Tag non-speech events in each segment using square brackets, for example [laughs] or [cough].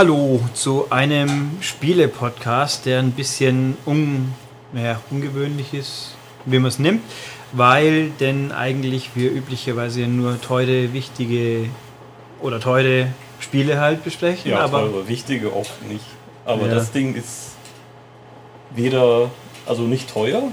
Hallo zu einem Spiele-Podcast, der ein bisschen un, naja, ungewöhnlich ist, wie man es nimmt, weil denn eigentlich wir üblicherweise nur teure, wichtige oder teure Spiele halt besprechen. Ja, aber teure, wichtige oft nicht. Aber Ja. das Ding ist weder, also nicht teuer.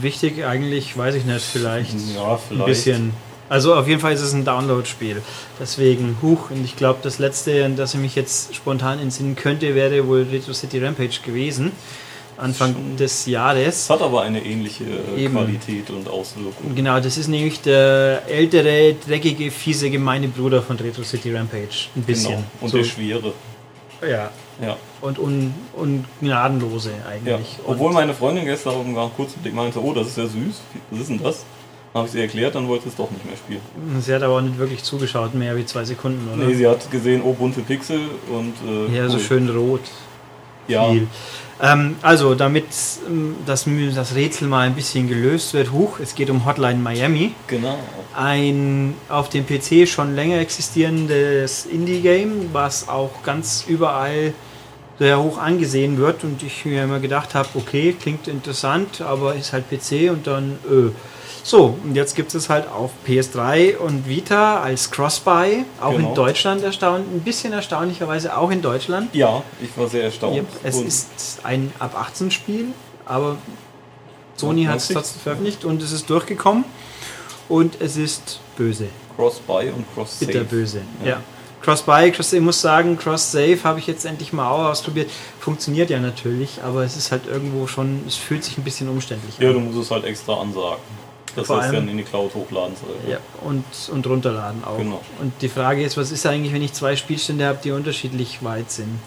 wichtig eigentlich, weiß ich nicht, vielleicht, Ja, ein vielleicht. bisschen. Also auf jeden Fall ist es ein Download-Spiel. Deswegen, huch, und ich glaube, das letzte, an das ich mich jetzt spontan entsinnen könnte, wäre wohl Retro City Rampage gewesen. Anfang des Jahres. Es hat aber eine ähnliche äh, Eben. Qualität und Auswirkung. Genau, das ist nämlich der ältere, dreckige, fiese, gemeine Bruder von Retro City Rampage. Ein bisschen. Genau. Und so, der schwere. ja. Ja. Und un, und gnadenlose ja. eigentlich. Obwohl und, meine Freundin gestern war kurz mit dem meinte, oh, das ist ja süß. Was ist denn das? Habe ich sie erklärt, dann wollte sie es doch nicht mehr spielen. sie hat aber auch nicht wirklich zugeschaut, mehr wie zwei Sekunden, oder? Nee, sie hat gesehen, oh, bunte Pixel und äh, ja, so cool. schön rot. Ja. Ähm, also, damit ähm, das, das Rätsel mal ein bisschen gelöst wird, huch, es geht um Hotline Miami. genau. Ein auf dem PC schon länger existierendes Indie-Game, was auch ganz überall sehr hoch angesehen wird und ich mir immer gedacht habe, okay, klingt interessant, aber ist halt PC und dann, äh. So, und jetzt gibt es halt auf PS3 und Vita als Cross-Buy, auch Genau. in Deutschland erstaunt, ein bisschen erstaunlicherweise auch in Deutschland. Ja, ich war sehr erstaunt. Yep, es Und ist ein ab 18 Spiel, aber Sony hat es 90? trotzdem veröffentlicht und es ist durchgekommen und es ist böse, Cross-Buy und Cross-Save. bitterböse. Ja. Ja. Cross-Buy, Cross, ich muss sagen, Cross-Save habe ich jetzt endlich mal auch ausprobiert. Funktioniert ja natürlich, aber es ist halt irgendwo schon, es fühlt sich ein bisschen umständlich Ja, du an. musst es halt extra ansagen. Dass Vor es allem- dann in die Cloud hochladen soll. Ja, und, und runterladen auch. Genau. Und die Frage ist, was ist eigentlich, wenn ich zwei Spielstände habe, die unterschiedlich weit sind?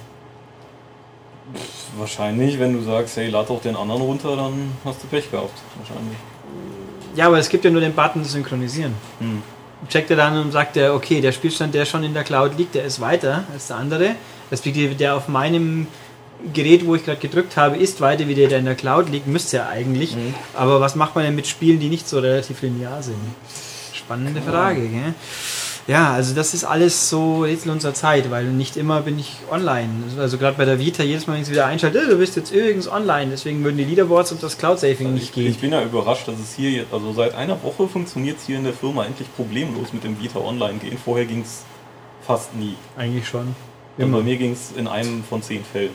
Wahrscheinlich, wenn du sagst, hey, lad doch den anderen runter, dann hast du Pech gehabt. Wahrscheinlich. Ja, aber es gibt ja nur den Button synchronisieren. Hm. checkt er dann und sagt er, okay, der Spielstand, der schon in der Cloud liegt, der ist weiter als der andere. Respektive der auf meinem Gerät, wo ich gerade gedrückt habe, ist weiter wie der, der in der Cloud liegt, müsste ja eigentlich. Mhm. Aber was macht man denn mit Spielen, die nicht so relativ linear sind? Spannende Frage, gell? Ja, also das ist alles so Rätsel unserer Zeit, weil nicht immer bin ich online. Also gerade bei der Vita, jedes Mal, wenn ich es wieder einschalte, "Äh, du bist jetzt übrigens online, deswegen würden die Leaderboards und das Cloud-Saving nicht Ich, gehen. ich bin ja überrascht, dass es hier, jetzt- also seit einer Woche funktioniert es hier in der Firma endlich problemlos mit dem Vita Online gehen. Vorher ging es fast nie. Eigentlich schon. Also bei mir ging es in einem von zehn Fällen.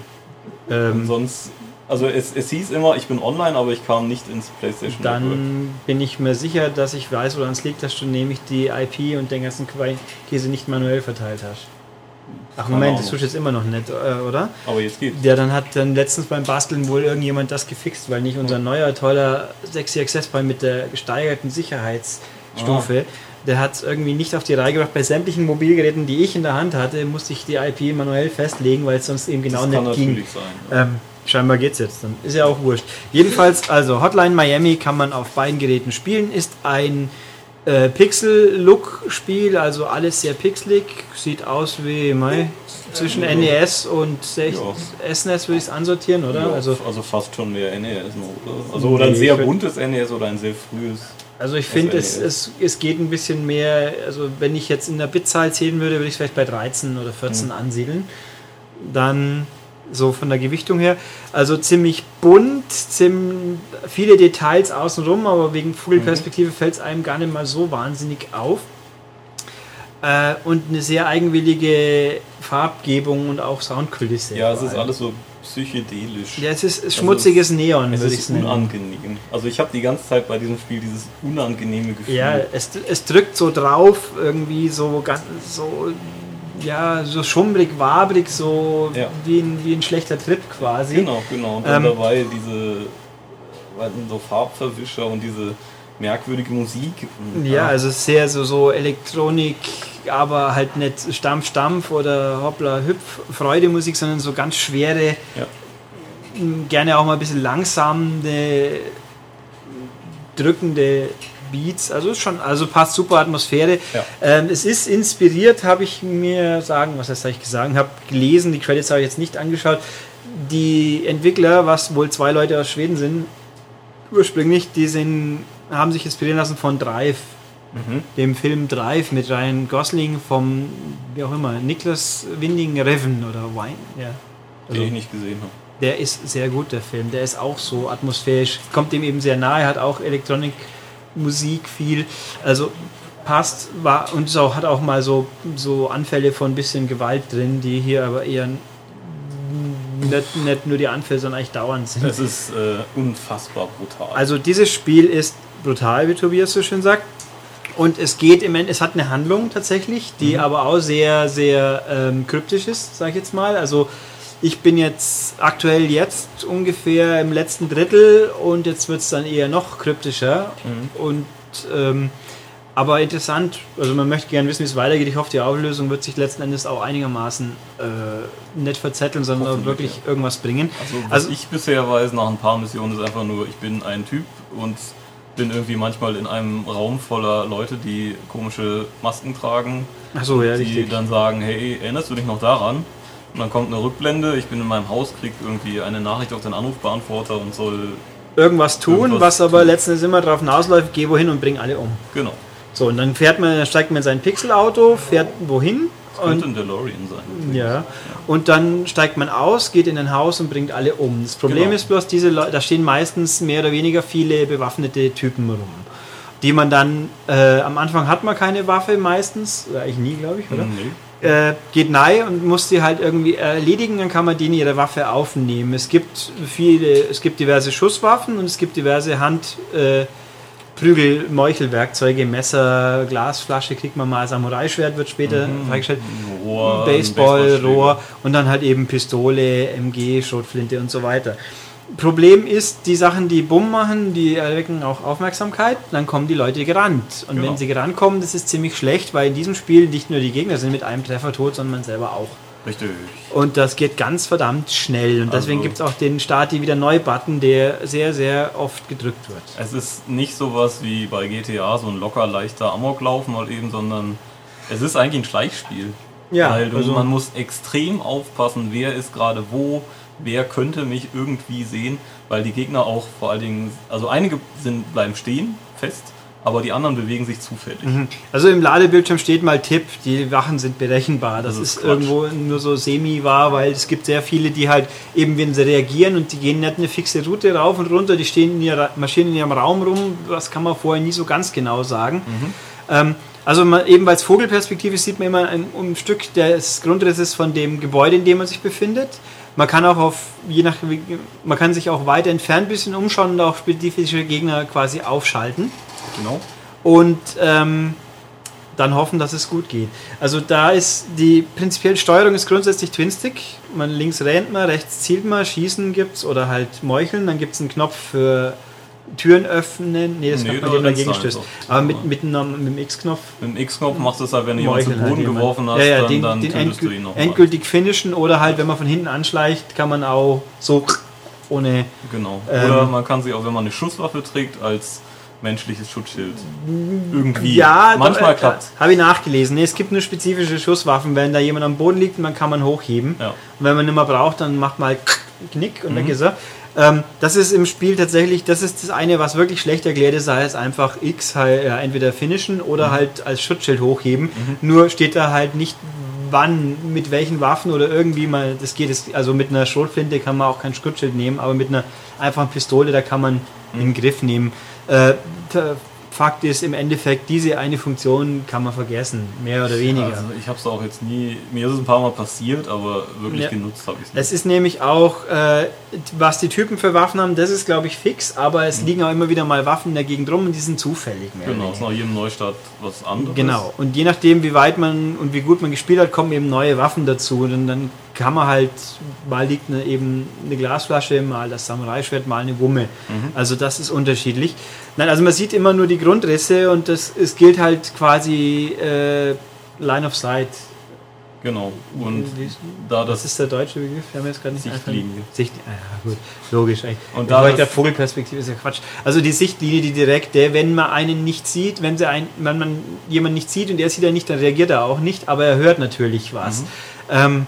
Ähm, sonst, also es, es hieß immer, ich bin online, aber ich kam nicht ins PlayStation Network. Dann bin ich mir sicher, dass ich weiß, woran es liegt, dass du nämlich die IP und den ganzen Käse nicht manuell verteilt hast. Ach Moment, das du jetzt immer noch nicht, äh, oder? Aber jetzt geht's. Ja, dann hat dann letztens beim Basteln wohl irgendjemand das gefixt, weil nicht unser neuer toller 6 Access Point mit der gesteigerten Sicherheitsstufe, Ah. Der hat es irgendwie nicht auf die Reihe gebracht. Bei sämtlichen Mobilgeräten, die ich in der Hand hatte, musste ich die IP manuell festlegen, weil es sonst eben genau das kann nicht ging. natürlich sein. ja. Ähm, scheinbar geht's jetzt dann. Ist ja auch wurscht. Jedenfalls, also Hotline Miami kann man auf beiden Geräten spielen. Ist ein äh, Pixel-Look-Spiel, also alles sehr pixelig. Sieht aus wie mei, zwischen NES und sech- SNES würde ich es ansortieren, oder? Ja, Also, also fast schon mehr NES noch, oder? Also oder ein sehr buntes NES oder ein sehr frühes. Also ich finde, es, NES. es, es geht ein bisschen mehr, also wenn ich jetzt in der Bitzahl zählen würde, würde ich es vielleicht bei 13 oder 14 ansiedeln. Dann so von der Gewichtung her. Also ziemlich bunt, ziemlich viele Details außenrum, aber wegen Vogelperspektive fällt es einem gar nicht mal so wahnsinnig auf. Äh, und eine sehr eigenwillige Farbgebung und auch Soundkulisse. Ja, es ist alles so psychedelisch. Ja, es ist, ist schmutziges Neon, Es würde ich ist es nennen. unangenehm. Also ich habe die ganze Zeit bei diesem Spiel dieses unangenehme Gefühl. Ja, es, es drückt so drauf, irgendwie so ganz so, ja, so schummrig, wabrig, so Ja. wie, ein, wie ein schlechter Trip quasi. Genau, genau. Und dann Ähm, dabei diese so Farbverwischer und diese merkwürdige Musik. Und, Ja, also sehr so, so Elektronik, aber halt nicht Stampf, Stampf oder Hoppla, Hüpf, Freudemusik, sondern so ganz schwere, Ja. gerne auch mal ein bisschen langsame, drückende Beats. Also ist schon, also passt super Atmosphäre. Ja. Ähm, es ist inspiriert, habe ich mir sagen, was heißt, habe ich gesagt, habe gelesen, die Credits habe ich jetzt nicht angeschaut. Die Entwickler, was wohl zwei Leute aus Schweden sind, ursprünglich, die sind, haben sich inspirieren lassen von Drive dem Film Drive mit Ryan Gosling vom, wie auch immer, Niklas Winding Reven oder Wine, ja. Den ich nicht gesehen habe. Der ist sehr gut, der Film. Der ist auch so atmosphärisch, kommt dem eben sehr nahe, hat auch Elektronikmusik viel. Also passt, war und ist auch, hat auch mal so, so Anfälle von ein bisschen Gewalt drin, die hier aber eher nicht, nicht nur die Anfälle, sondern eigentlich dauernd sind. Es ist äh, unfassbar brutal. Also dieses Spiel ist brutal, wie Tobias so schön sagt. Und es geht im Endeffekt, es hat eine Handlung tatsächlich, die aber auch sehr, sehr ähm, kryptisch ist, sag ich jetzt mal. Also ich bin jetzt aktuell jetzt ungefähr im letzten Drittel und jetzt wird es dann eher noch kryptischer. Und ähm, aber interessant, also man möchte gerne wissen, wie es weitergeht. Ich hoffe, die Auflösung wird sich letzten Endes auch einigermaßen äh, nicht verzetteln, sondern wirklich ja. irgendwas bringen. Also, was Also- ich bisher weiß nach ein paar Missionen ist einfach nur, ich bin ein Typ und bin irgendwie manchmal in einem Raum voller Leute, die komische Masken tragen, Achso, ja, die richtig. dann sagen, hey, erinnerst du dich noch daran? Und dann kommt eine Rückblende, ich bin in meinem Haus, krieg irgendwie eine Nachricht auf den Anrufbeantworter und soll, Irgendwas tun, Irgendwas was aber tun. letzten Endes immer darauf hinausläuft, geh wohin und bring alle um. genau, So, und dann fährt man, dann steigt man in sein Pixelauto, fährt wohin könnte und ein DeLorean sein. Ja. Und dann steigt man aus, geht in ein Haus und bringt alle um. Das Problem Genau. ist bloß, diese Leute, da stehen meistens mehr oder weniger viele bewaffnete Typen rum. Die man dann, äh, am Anfang hat man keine Waffe meistens, eigentlich nie, glaube ich, oder? Nee. Äh, geht nahe und muss die halt irgendwie erledigen, dann kann man denen ihre Waffe aufnehmen. Es gibt viele, es gibt diverse Schusswaffen und es gibt diverse Hand, äh, Prügel, Meuchelwerkzeuge, Messer, Glasflasche kriegt man mal, Samurai-Schwert wird später freigestellt. Rohr, Baseball. Rohr und dann halt eben Pistole, MG, Schrotflinte und so weiter. Problem ist, die Sachen, die Bumm machen, die erwecken auch Aufmerksamkeit, dann kommen die Leute gerannt. Und Genau. wenn sie gerannt kommen, das ist ziemlich schlecht, weil in diesem Spiel nicht nur die Gegner sind mit einem Treffer tot, sondern man selber auch. Richtig. Und das geht ganz verdammt schnell. Und deswegen Also- gibt es auch den Start, die wieder Neu-Button, der sehr, sehr oft gedrückt wird. Es ist nicht sowas wie bei GTA, so ein locker leichter Amoklauf mal eben, sondern es ist eigentlich ein Schleichspiel. Ja, Weil also- man muss extrem aufpassen, wer ist gerade wo, wer könnte mich irgendwie sehen, weil die Gegner auch vor allen Dingen, also einige sind, bleiben stehen, fest, aber die anderen bewegen sich zufällig. Also im Ladebildschirm steht mal Tipp, die Wachen sind berechenbar. Das, Das ist, ist irgendwo nur so semi-wahr, weil es gibt sehr viele, die halt eben, wenn sie reagieren und die gehen nicht eine fixe Route rauf und runter, die stehen in ihrer, marschieren in ihrem Raum rum, das kann man vorher nie so ganz genau sagen. Ähm, also man, eben als Vogelperspektive sieht man immer ein, ein Stück des Grundrisses von dem Gebäude, in dem man sich befindet. Man kann auch auf, je nach, man kann sich auch weiter entfernt ein bisschen umschauen und auch spezifische Gegner quasi aufschalten Genau. und ähm, dann hoffen, dass es gut geht. Also da ist die prinzipielle Steuerung ist grundsätzlich Twin-Stick. Man links rennt man, rechts zielt man, schießen gibt's oder halt meucheln. Dann gibt es einen Knopf für Türen öffnen. Nee, das Nee, kann man da dem dagegen stößt. Aber mit, mit, einem, mit dem X-Knopf Mit dem X-Knopf machst du es halt, wenn du jemanden zu halt Boden jemand. geworfen hast, ja, ja, dann, den, dann den tötest du ihn nochmal. endgültig finishen oder halt, wenn man von hinten anschleicht, kann man auch so ohne Genau. Ähm, Oder man kann sich auch, wenn man eine Schusswaffe trägt, als menschliches Schutzschild irgendwie. Ja, manchmal da, klappt Habe ich nachgelesen. Nee, es gibt nur spezifische Schusswaffen. Wenn da jemand am Boden liegt, dann kann man hochheben. Ja. Und wenn man nicht mehr braucht, dann macht man halt [laughs] Knick und Mhm. weg ist er. Ähm, das ist im Spiel tatsächlich, das ist das eine, was wirklich schlecht erklärt ist, sei es einfach X halt, ja, entweder finishen Mhm. oder halt als Schutzschild hochheben. Nur steht da halt nicht, wann, mit welchen Waffen oder irgendwie mal, das geht, also mit einer Schrotflinte kann man auch kein Schutzschild nehmen, aber mit einer einfachen Pistole, da kann man Mhm. in den Griff nehmen. Äh, Fakt ist, im Endeffekt, diese eine Funktion kann man vergessen, mehr oder weniger. Also ich habe es auch jetzt nie, mir ist es ein paar Mal passiert, aber wirklich Ja. genutzt habe ich es Es ist nämlich auch, äh, was die Typen für Waffen haben, das ist glaube ich fix, aber es liegen auch immer wieder mal Waffen in der Gegend rum und die sind zufällig. Mehr Mhm. Genau, oder ist nach jedem Neustart was anderes. Genau. Und je nachdem, wie weit man und wie gut man gespielt hat, kommen eben neue Waffen dazu. Und dann kann man halt, mal liegt eine, eben eine Glasflasche, mal das Samurai-Schwert, mal eine Wumme. Mhm. Also das ist unterschiedlich. Nein, also man sieht immer nur die Grundrisse und das, es gilt halt quasi äh, Line of Sight. Genau. Und da Was das ist der deutsche Begriff? Wir haben jetzt gerade nicht Sichtlinie. einfallen. Sicht, ah, ja, gut, logisch. eigentlich. Und da das- der Vogelperspektive ist ja Quatsch. Also die Sichtlinie, die direkte, wenn man einen nicht sieht, wenn, sie ein, wenn man jemanden nicht sieht und er sieht er nicht, dann reagiert er auch nicht, aber er hört natürlich was. Mhm. Ähm,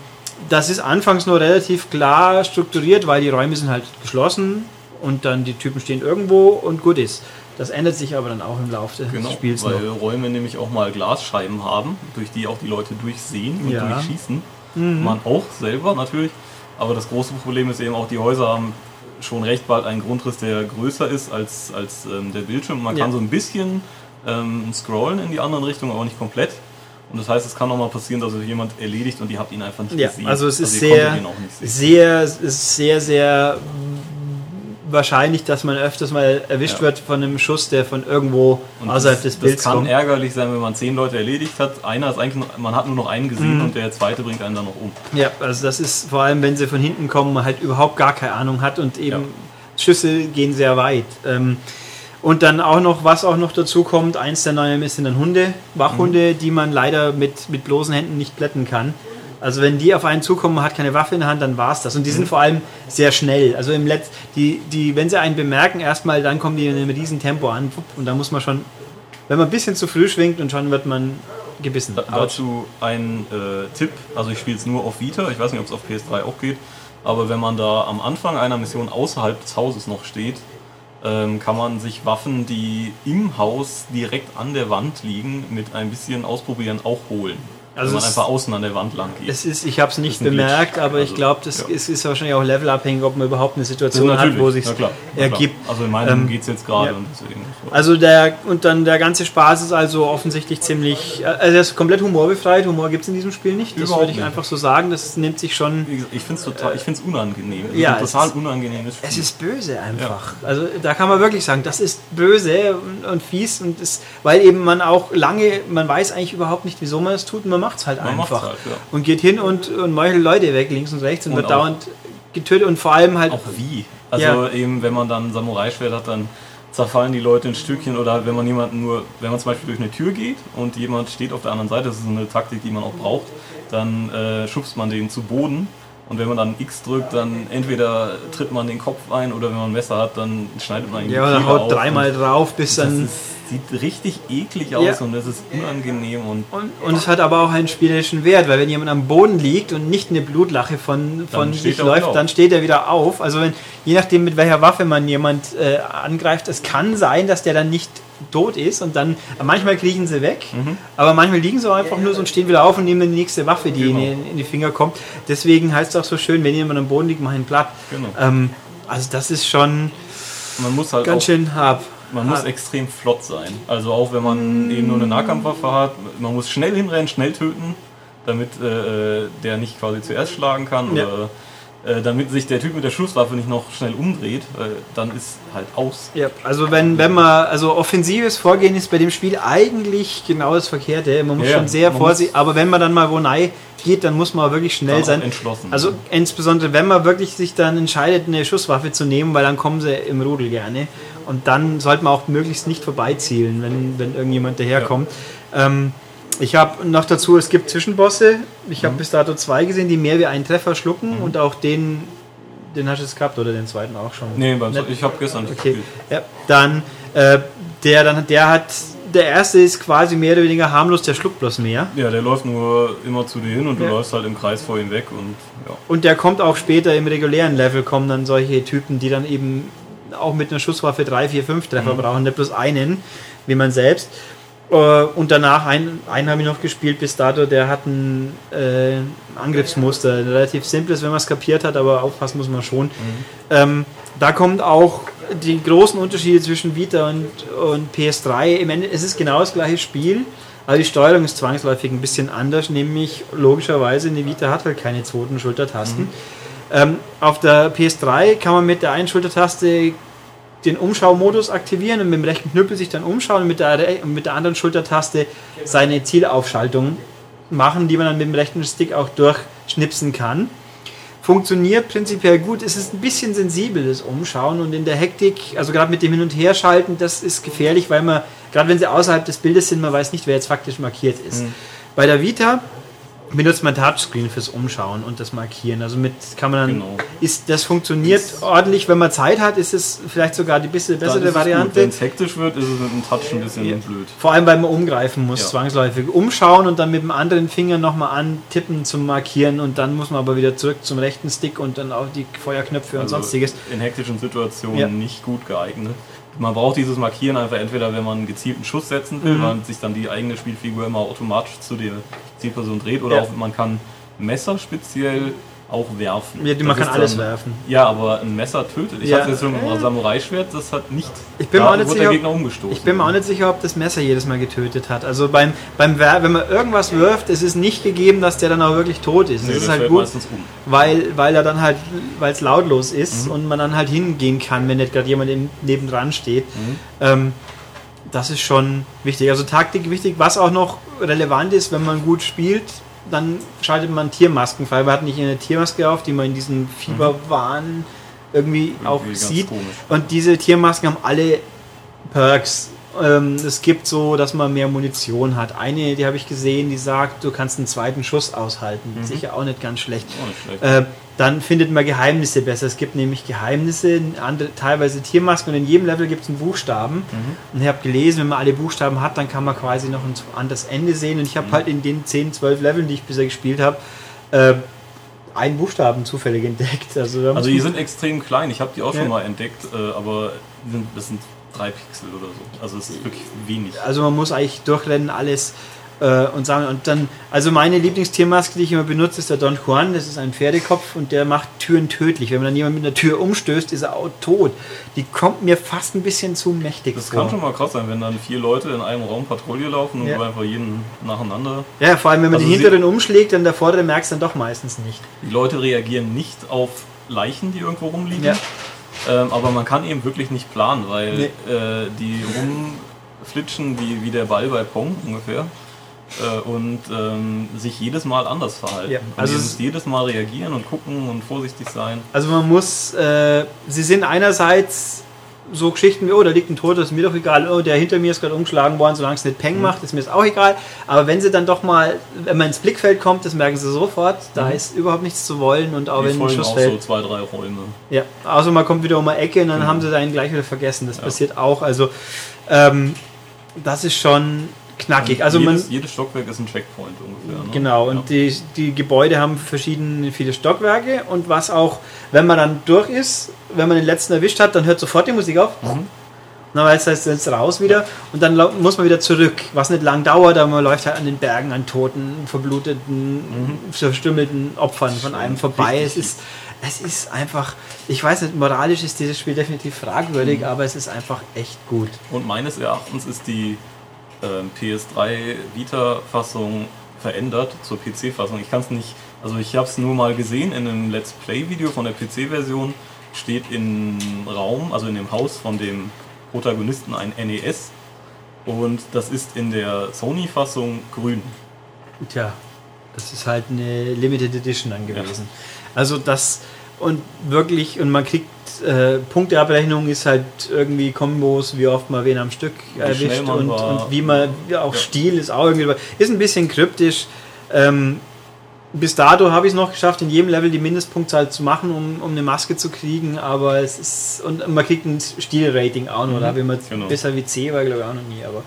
das ist anfangs nur relativ klar strukturiert, weil die Räume sind halt geschlossen und dann die Typen stehen irgendwo und gut ist. Das ändert sich aber dann auch im Laufe des Genau, Spiels weil noch. Räume nämlich auch mal Glasscheiben haben, durch die auch die Leute durchsehen und Ja. Mhm. durchschießen. Man auch selber natürlich. Aber das große Problem ist eben auch, die Häuser haben schon recht bald einen Grundriss, der größer ist als, als ähm, der Bildschirm. Man Ja. kann so ein bisschen ähm, scrollen in die anderen Richtungen, aber nicht komplett. Und das heißt, es kann auch mal passieren, dass euch jemand erledigt und ihr habt ihn einfach nicht Ja, gesehen. also es ist ihr konntet sehr, sehr, ist sehr, sehr wahrscheinlich, dass man öfters mal erwischt Ja. wird von einem Schuss, der von irgendwo Und außerhalb das, des Bilds Das kann kommt. ärgerlich sein, wenn man zehn Leute erledigt hat. Einer ist eigentlich, nur, man hat nur noch einen Mhm. gesehen und der zweite bringt einen dann noch um. Ja, also das ist vor allem, wenn sie von hinten kommen, man halt überhaupt gar keine Ahnung hat und eben Ja. Schüsse gehen sehr weit. Ähm, und dann auch noch, was auch noch dazu kommt, eins der neuen sind dann Hunde, Wachhunde, Mhm. die man leider mit, mit bloßen Händen nicht plätten kann. Also wenn die auf einen zukommen, man hat keine Waffe in der Hand, dann war es das. Und die Mhm. sind vor allem sehr schnell. Also im Letz die, die, wenn sie einen bemerken, erstmal, dann kommen die in einem riesen Tempo an. Und da muss man schon, wenn man ein bisschen zu früh schwingt und schon wird man gebissen. Dazu ein äh, Tipp, also ich spiele es nur auf Vita, ich weiß nicht, ob es auf PS3 auch geht, aber wenn man da am Anfang einer Mission außerhalb des Hauses noch steht, ähm, kann man sich Waffen, die im Haus direkt an der Wand liegen, mit ein bisschen Ausprobieren auch holen. Also wenn man einfach außen an der Wand lang geht. Es ist, ich habe es nicht bemerkt, Glitch. aber ich Also, glaube, das ja. ist, ist wahrscheinlich auch levelabhängig, ob man überhaupt eine Situation hat, wo sich ergibt. Also in meinem Ähm, geht es jetzt gerade ja. Also der und dann der ganze Spaß ist also offensichtlich ziemlich, also er ist komplett humorbefreit. Humor gibt es in diesem Spiel nicht. Das würde ich nicht. einfach so sagen. Das nimmt sich schon. Ich finde es total, ich finde es unangenehm. Es ja, ist total ist- unangenehmes Spiel. Es ist böse einfach. Also da kann man wirklich sagen, das ist böse und, und fies und ist, weil eben man auch lange, man weiß eigentlich überhaupt nicht, wieso man es tut und man macht es halt Man einfach halt, ja. und geht hin und, und meuchelt Leute weg links und rechts und, Und wird dauernd getötet und vor allem halt Auch wie? Also Ja. eben, wenn man dann Samurai-Schwert hat, dann zerfallen die Leute in Stückchen oder wenn man jemanden nur, wenn man zum Beispiel durch eine Tür geht und jemand steht auf der anderen Seite, das ist eine Taktik, die man auch braucht, dann äh, schubst man den zu Boden und wenn man dann X drückt, dann entweder tritt man den Kopf ein oder wenn man ein Messer hat, dann schneidet man ihn ja, oder haut dreimal drauf, bis Das dann ist, sieht richtig eklig aus Ja. und es ist unangenehm und Und, und es hat aber auch einen spielerischen Wert, weil wenn jemand am Boden liegt und nicht eine Blutlache von, von sich läuft, dann steht er wieder auf. Also wenn, je nachdem mit welcher Waffe man jemand äh, angreift, es kann sein, dass der dann nicht tot ist und dann manchmal kriechen sie weg, Mhm. aber manchmal liegen sie auch einfach nur so und stehen wieder auf und nehmen dann die nächste Waffe, die Genau. ihnen in die Finger kommt. Deswegen heißt es auch so schön, wenn jemand am Boden liegt, mach ihn platt. Genau. Ähm, also das ist schon man muss halt ganz auch schön hart. Man muss hart. extrem flott sein. Also auch wenn man eben nur eine Nahkampfwaffe hat, man muss schnell hinrennen, schnell töten, damit äh, äh, der nicht quasi zuerst schlagen kann Ja. oder äh, damit sich der Typ mit der Schusswaffe nicht noch schnell umdreht, äh, dann ist halt aus. Ja, also wenn, wenn man, also offensives Vorgehen ist bei dem Spiel eigentlich genau das Verkehrte. Man muss Ja, schon sehr vorsichtig, aber wenn man dann mal wo rein geht, dann muss man wirklich schnell auch sein. entschlossen. Also insbesondere wenn man wirklich sich dann entscheidet, eine Schusswaffe zu nehmen, weil dann kommen sie im Rudel gerne. Und dann sollte man auch möglichst nicht vorbeizielen, wenn, wenn irgendjemand daherkommt. Ähm, ich habe noch dazu, es gibt Zwischenbosse. Ich Mhm. habe bis dato zwei gesehen, die mehr wie einen Treffer schlucken und auch den, den hast du jetzt gehabt oder den zweiten auch schon. nee, beim Nicht- ich habe gestern nicht Okay, gespielt. ja, dann äh, der dann der hat der erste ist quasi mehr oder weniger harmlos, der schluckt bloß mehr Ja, der läuft nur immer zu dir hin und du Ja. läufst halt im Kreis vor ihm weg und ja. und der kommt auch später im regulären Level kommen dann solche Typen, die dann eben auch mit einer Schusswaffe drei, vier, fünf Treffer Mhm. brauchen, nicht bloß einen, wie man selbst. Äh, Und danach einen, einen habe ich noch gespielt bis dato, der hat ein äh, Angriffsmuster, ein relativ simples, wenn man es kapiert hat, aber aufpassen muss man schon. Mhm. Ähm, da kommt auch die großen Unterschiede zwischen Vita und, und PS3. Im Ende, es ist genau das gleiche Spiel, aber die Steuerung ist zwangsläufig ein bisschen anders, nämlich logischerweise eine Vita hat halt keine zweiten Schultertasten. Ähm, auf der PS3 kann man mit der einen Schultertaste den Umschaumodus aktivieren und mit dem rechten Knüppel sich dann umschauen und mit der, mit der anderen Schultertaste seine Zielaufschaltung machen, die man dann mit dem rechten Stick auch durchschnipsen kann. Funktioniert prinzipiell gut. Es ist ein bisschen sensibel, das Umschauen und in der Hektik, also gerade mit dem Hin- und Herschalten, das ist gefährlich, weil man, gerade wenn sie außerhalb des Bildes sind, man weiß nicht, wer jetzt faktisch markiert ist. Bei der Vita benutzt man Touchscreen fürs Umschauen und das Markieren. Also mit kann man dann, Genau. ist, das funktioniert ordentlich, wenn man Zeit hat, ist es vielleicht sogar die bisschen bessere Wenn Variante. es hektisch wird, ist es mit dem Touch ein bisschen Ja. blöd. Vor allem, weil man umgreifen muss, Ja. zwangsläufig. Umschauen und dann mit dem anderen Finger nochmal antippen zum Markieren und dann muss man aber wieder zurück zum rechten Stick und dann auch die Feuerknöpfe und Also sonstiges. in hektischen Situationen Ja. nicht gut geeignet. Man braucht dieses Markieren einfach entweder, wenn man einen gezielten Schuss setzen will, Mhm. weil sich dann die eigene Spielfigur immer automatisch zu der Zielperson dreht, oder Ja. auch man kann Messer speziell auch werfen. Ja, die- man Das kann ist alles dann- werfen. Ja, aber ein Messer tötet. Ich Ja. hatte jetzt schon ein Samurai-Schwert, das hat nicht. Ich bin da mir auch nicht sicher, Gegner umgestoßen. Ich bin mir auch nicht sicher, ob das Messer jedes Mal getötet hat. Also beim, beim wenn man irgendwas wirft, ist es nicht gegeben, dass der dann auch wirklich tot ist. Nee, das ist das halt fällt gut, um. weil, weil er dann halt, weil es lautlos ist Mhm. und man dann halt hingehen kann, wenn nicht gerade jemand nebendran steht. Mhm. Ähm, das ist schon wichtig. Also Taktik wichtig. Was auch noch relevant ist, wenn man gut spielt, dann schaltet man Tiermasken frei. Man hat nicht eine Tiermaske auf, die man in diesem Fieberwahn irgendwie auch Irgendwie ganz sieht. komisch. Und diese Tiermasken haben alle Perks. Ähm, es gibt so, dass man mehr Munition hat. Eine, die habe ich gesehen, die sagt, du kannst einen zweiten Schuss aushalten. Mhm. Sicher auch nicht ganz schlecht. Auch nicht schlecht. Äh, dann findet man Geheimnisse besser. Es gibt nämlich Geheimnisse, andere, teilweise Tiermasken und in jedem Level gibt es einen Buchstaben. Mhm. Und ich habe gelesen, wenn man alle Buchstaben hat, dann kann man quasi noch ein anderes Ende sehen. Und ich habe Mhm. halt in den 10, 12 Leveln, die ich bisher gespielt habe, äh, einen Buchstaben zufällig entdeckt. Also, Also die sind extrem klein. Ich habe die auch Ja. schon mal entdeckt, äh, aber das sind drei Pixel oder so. Also es ist wirklich wenig. Also man muss eigentlich durchrennen, alles äh, und sagen. Und dann, also meine Lieblingstiermaske, die ich immer benutze, ist der Don Juan. Das ist ein Pferdekopf und der macht Türen tödlich. Wenn man dann jemand mit einer Tür umstößt, ist er auch tot. Die kommt mir fast ein bisschen zu mächtig Das vor. kann schon mal krass sein, wenn dann vier Leute in einem Raum Patrouille laufen und Ja. du einfach jeden nacheinander. Ja, vor allem wenn man Also den hinteren umschlägt, dann der vordere merkst du dann doch meistens nicht. Die Leute reagieren nicht auf Leichen, die irgendwo rumliegen. Ja. Ähm, aber man kann eben wirklich nicht planen, weil Nee. äh, die rumflitschen wie, wie der Ball bei Pong ungefähr. Äh, und ähm, sich jedes Mal anders verhalten. Ja, also also und es- dieses jedes Mal reagieren und gucken und vorsichtig sein. Also man muss, äh, sie sind einerseits so Geschichten wie, oh, da liegt ein Toter, ist mir doch egal, oh, der hinter mir ist gerade umgeschlagen worden, solange es nicht Peng macht, ist mir das auch egal. Aber wenn sie dann doch mal, wenn man ins Blickfeld kommt, das merken sie sofort, da Mhm. ist überhaupt nichts zu wollen und auch Die wenn ein Schuss auch fällt. so zwei, drei Räume. Ja, außer man kommt wieder um eine Ecke und dann Mhm. haben sie einen gleich wieder vergessen. Das Ja. passiert auch. Also ähm, das ist schon knackig. Also man, jedes, jedes Stockwerk ist ein Checkpoint ungefähr. Ne? Genau, und ja. die, die Gebäude haben verschiedene, viele Stockwerke und was auch, wenn man dann durch ist, wenn man den letzten erwischt hat, dann hört sofort die Musik auf. Mhm. Na, weil es heißt, jetzt raus wieder und dann muss man wieder zurück, was nicht lang dauert, aber man läuft halt an den Bergen, an toten, verbluteten, verstümmelten Opfern von einem vorbei. Es ist, es ist einfach, ich weiß nicht, moralisch ist dieses Spiel definitiv fragwürdig, aber es ist einfach echt gut. Und meines Erachtens ist die PS3 Vita-Fassung verändert zur PC-Fassung. Ich kann es nicht, also ich habe es nur mal gesehen in einem Let's Play-Video von der PC-Version. Steht im Raum, also in dem Haus von dem Protagonisten ein NES. Und das ist in der Sony-Fassung grün. Tja, das ist halt eine Limited Edition dann gewesen. Also das und wirklich, und man kriegt äh, Punkteabrechnung ist halt irgendwie Kombos, wie oft man wen am Stück erwischt und, und wie man, ja, auch Ja. Stil ist auch irgendwie, ist ein bisschen kryptisch. Ähm, bis dato habe ich es noch geschafft, in jedem Level die Mindestpunktzahl zu machen, um, um eine Maske zu kriegen, aber es ist, und man kriegt ein Stilrating auch noch, Mhm, da will man genau. besser wie C, war glaube ich auch noch nie, aber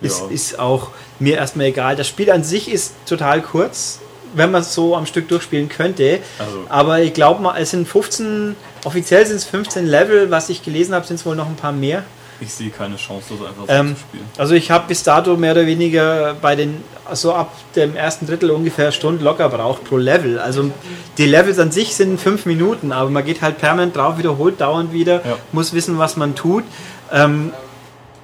ist, Ja. ist auch mir erstmal egal. Das Spiel an sich ist total kurz, wenn man es so am Stück durchspielen könnte, Also aber ich glaube mal, es sind 15, offiziell sind es 15 Level, was ich gelesen habe, sind es wohl noch ein paar mehr. ich sehe keine Chance, das einfach so Ähm, zu spielen. Also ich habe bis dato mehr oder weniger bei den, so ab dem ersten Drittel ungefähr Stunden locker braucht pro Level. Also die Levels an sich sind fünf Minuten, aber man geht halt permanent drauf, wiederholt dauernd wieder, Ja. muss wissen, was man tut. Ähm,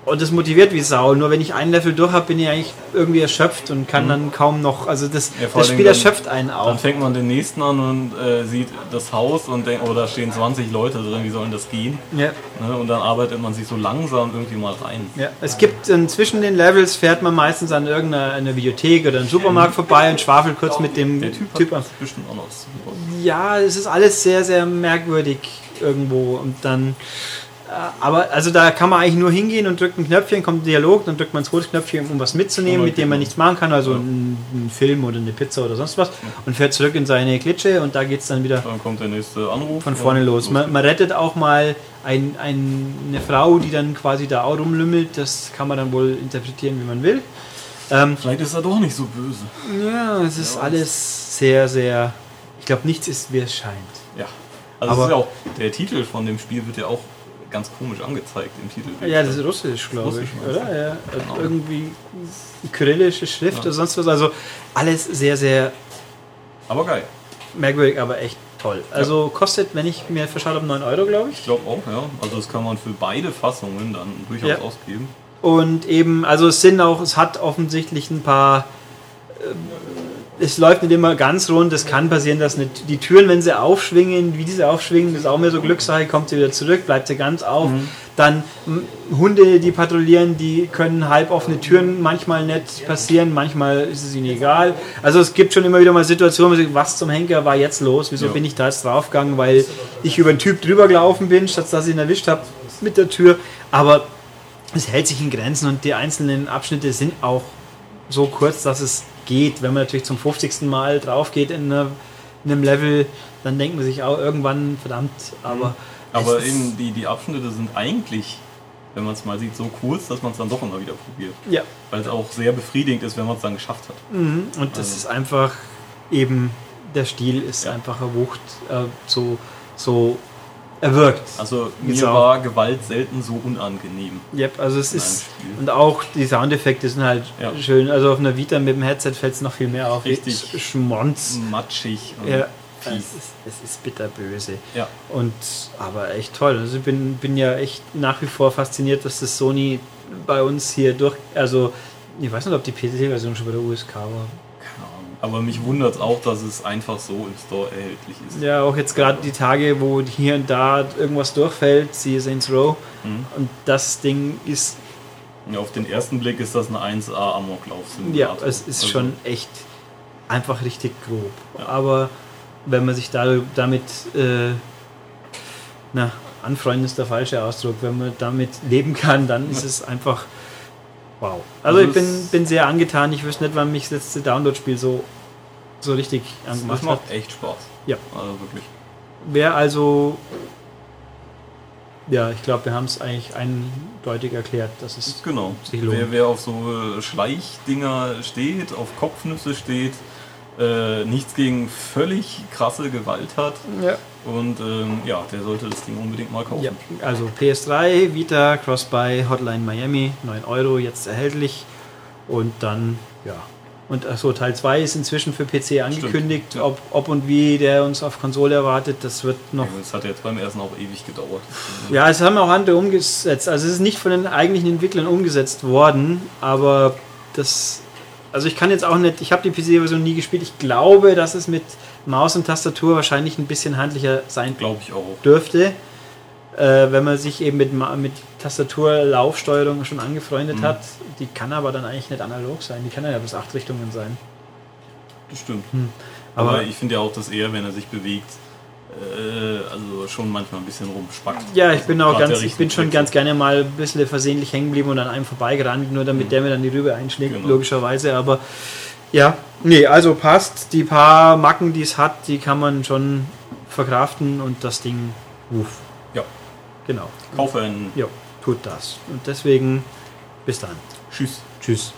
und das motiviert wie Sau. Nur wenn ich ein Level durch habe, bin ich eigentlich irgendwie erschöpft und kann dann kaum noch. Also das, Mhm. Ja, das Spiel dann- erschöpft einen Dann auch. fängt man den nächsten an und äh, sieht das Haus und denkt, oh, da stehen 20 Leute drin, wie sollen das gehen? Ja. Ne? Und dann arbeitet man sich so langsam irgendwie mal rein. Ja, es gibt ähm, zwischen den Levels fährt man meistens an irgendeiner einer Videothek oder einem Supermarkt vorbei und schwafelt kurz mit dem Der Typ, Typ, hat an. bestimmt auch noch. Ja, es ist alles sehr, sehr merkwürdig irgendwo und dann. Aber also da kann man eigentlich nur hingehen und drückt ein Knöpfchen, kommt ein Dialog, dann drückt man das rote Knöpfchen, um was mitzunehmen, Oh, mit dem man genau. nichts machen kann, also Ja. ein, ein Film oder eine Pizza oder sonst was und fährt zurück in seine Klitsche und da geht es dann wieder Dann kommt der nächste Anruf. von vorne los. Man, man rettet auch mal ein, ein, eine Frau, die dann quasi da auch rumlümmelt, das kann man dann wohl interpretieren, wie man will. Ähm, Vielleicht ist er doch nicht so böse. ja, es ist Ja, alles sehr, sehr. Ich glaube, nichts ist, wie es scheint. Ja. Also Aber- es ist ja auch, der Titel von dem Spiel wird ja auch ganz komisch angezeigt im Titel. Ja, das ist russisch, glaube Russisch, ich, oder? Ja. Genau. Irgendwie kyrillische Schrift Ja. oder sonst was. Also alles sehr, sehr Aber geil. merkwürdig, aber echt toll. Also kostet, wenn ich mir verschaut habe, 9 Euro, glaube Ich ich. glaube auch, ja. Also das kann man für beide Fassungen dann durchaus Ja. ausgeben. Und eben, also es sind auch, es hat offensichtlich ein paar. ähm, Es läuft nicht immer ganz rund. Es kann passieren, dass nicht die Türen, wenn sie aufschwingen, wie diese aufschwingen, das ist auch mehr so Glückssache, kommt sie wieder zurück, bleibt sie ganz auf. Dann m, Hunde, die patrouillieren, die können halboffene Türen manchmal nicht passieren, manchmal ist es ihnen egal. Also es gibt schon immer wieder mal Situationen, wo sagt, was zum Henker war jetzt los? Wieso Ja. bin ich da jetzt draufgegangen? Weil ich über einen Typ drüber gelaufen bin, statt dass ich ihn erwischt habe mit der Tür. Aber es hält sich in Grenzen und die einzelnen Abschnitte sind auch so kurz, dass es geht. Wenn man natürlich zum 50. Mal drauf geht in, einer, in einem Level, dann denkt man sich auch irgendwann, verdammt, aber. Aber es ist- eben die, die Abschnitte sind eigentlich, wenn man es mal sieht, so kurz, dass man es dann doch immer wieder probiert. Ja, Weil es auch sehr befriedigend ist, wenn man es dann geschafft hat. mhm. und das Also- ist einfach eben, der Stil ist Ja. einfach erwucht, äh, so, so erwirkt. Also mir auch- war Gewalt selten so unangenehm. Yep, also es ist. Und auch die Soundeffekte sind halt Ja. schön. Also auf einer Vita mit dem Headset fällt es noch viel mehr auf. Richtig. Sch- Schmonz. Matschig und Ja, es ist, es ist bitterböse. Ja. Und aber echt toll. Also ich bin, bin ja echt nach wie vor fasziniert, dass das Sony bei uns hier durch. Also ich weiß nicht, ob die PC-Version schon bei der USK war. Aber mich wundert es auch, dass es einfach so im Store erhältlich ist. Ja, auch jetzt gerade die Tage, wo hier und da irgendwas durchfällt, siehe Saints Row. Mhm. Und das Ding ist, Ja, auf den ersten Blick ist das ein 1A Amoklauf. ja, es ist schon echt einfach richtig grob. Ja. Aber wenn man sich da, damit, äh, na, anfreunden ist der falsche Ausdruck, wenn man damit leben kann, dann ist es einfach wow. Also, Also ich bin, es- bin sehr angetan. Ich wüsste nicht, wann mich das letzte Download-Spiel so, so richtig Das angemacht hat. macht echt Spaß. Ja. Also wirklich. Wer also, ja, ich glaube, wir haben es eigentlich eindeutig erklärt, dass es Genau. sich lohnt. Wer, wer auf so äh, Schleichdinger steht, auf Kopfnüsse steht, äh, nichts gegen völlig krasse Gewalt hat ja. und ähm, ja, der sollte das Ding unbedingt mal kaufen. Ja, also PS3, Vita, Cross-Buy, Hotline Miami, 9 Euro jetzt erhältlich. Und dann, ja. Und achso, Teil 2 ist inzwischen für PC angekündigt. ja. Ob, ob und wie der uns auf Konsole erwartet, das wird noch. Das hat jetzt beim ersten auch ewig gedauert. Ja, es haben auch andere umgesetzt. Also es ist nicht von den eigentlichen Entwicklern umgesetzt worden, aber das. Also ich kann jetzt auch nicht, ich habe die PC-Version nie gespielt. Ich glaube, dass es mit Maus und Tastatur wahrscheinlich ein bisschen handlicher sein Glaube ich auch. dürfte, äh, wenn man sich eben mit, mit Tastaturlaufsteuerung schon angefreundet Mhm. hat. Die kann aber dann eigentlich nicht analog sein. Die kann ja bis acht Richtungen sein. Das stimmt. Aber, Aber ich finde ja auch, dass er, wenn er sich bewegt, also schon manchmal ein bisschen rumspackt. ja, ich bin auch ganz, ich bin schon ganz gerne mal ein bisschen versehentlich hängen geblieben und an einem vorbeigerannt, nur damit der mir dann die Rübe einschlägt, Genau. logischerweise. Aber ja, nee, also passt. Die paar Macken, die es hat, die kann man schon verkraften und das Ding, uff, Ja, genau. kaufe einen. Ja, tut das. Und deswegen, bis dann. Tschüss. Tschüss.